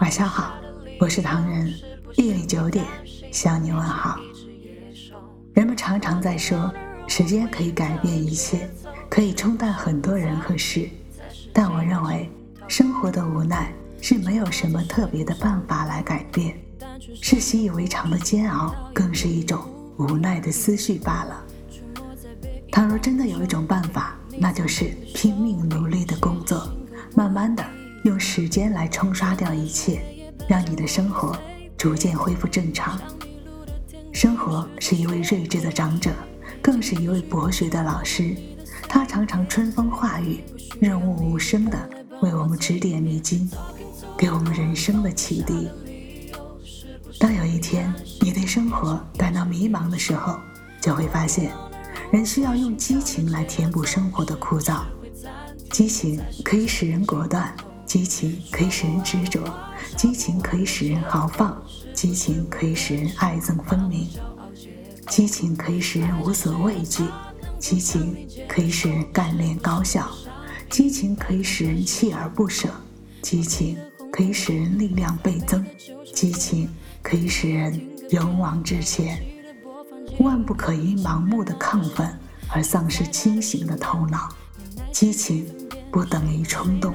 晚上好，我是唐人。夜里九点向你问好。人们常常在说，时间可以改变一切，可以冲淡很多人和事。但我认为，生活的无奈是没有什么特别的办法来改变，是习以为常的煎熬，更是一种无奈的思绪罢了。倘若真的有一种办法，那就是拼命努力的工作，时间来冲刷掉一切，让你的生活逐渐恢复正常。生活是一位睿智的长者，更是一位博学的老师。他常常春风化雨，润物无声的为我们指点迷津，给我们人生的启迪。当有一天你对生活感到迷茫的时候，就会发现，人需要用激情来填补生活的枯燥。激情可以使人果断。激情可以使人执着，激情可以使人豪放，激情可以使人爱憎分明，激情可以使人无所畏惧，激情可以使人干练高效，激情可以使人锲而不舍，激情可以使人力量倍增，激情可以使人勇往直前。万不可因盲目的亢奋而丧失清醒的头脑。激情不等于冲动。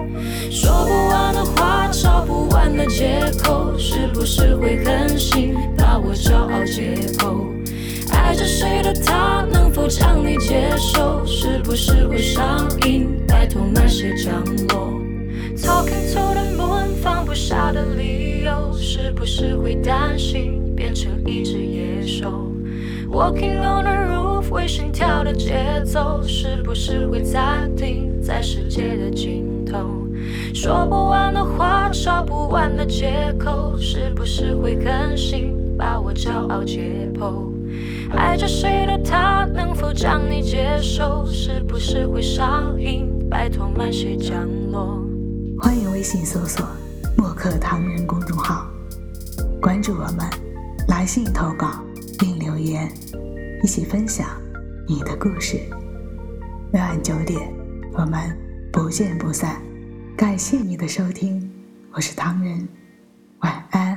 说不完的话，找不完的借口，是不是会狠心把我骄傲解剖？爱着谁的他，能否将你接受？是不是会上瘾？拜托慢些降落。Talking to the moon，放不下的理由，是不是会担心变成一只野兽？Walking on the roof，为心跳的节奏，是不是会暂停在世界的尽头？说不完的话，找不完的借口，是不是会狠心把我骄傲解剖？爱着谁的他，能否将你接受？是不是会上瘾？拜托慢些降落。欢迎微信搜索“墨客唐人”公众号，关注我们，来信投稿并留言，一起分享你的故事。每晚九点，我们不见不散。感谢你的收听，我是唐人，晚安。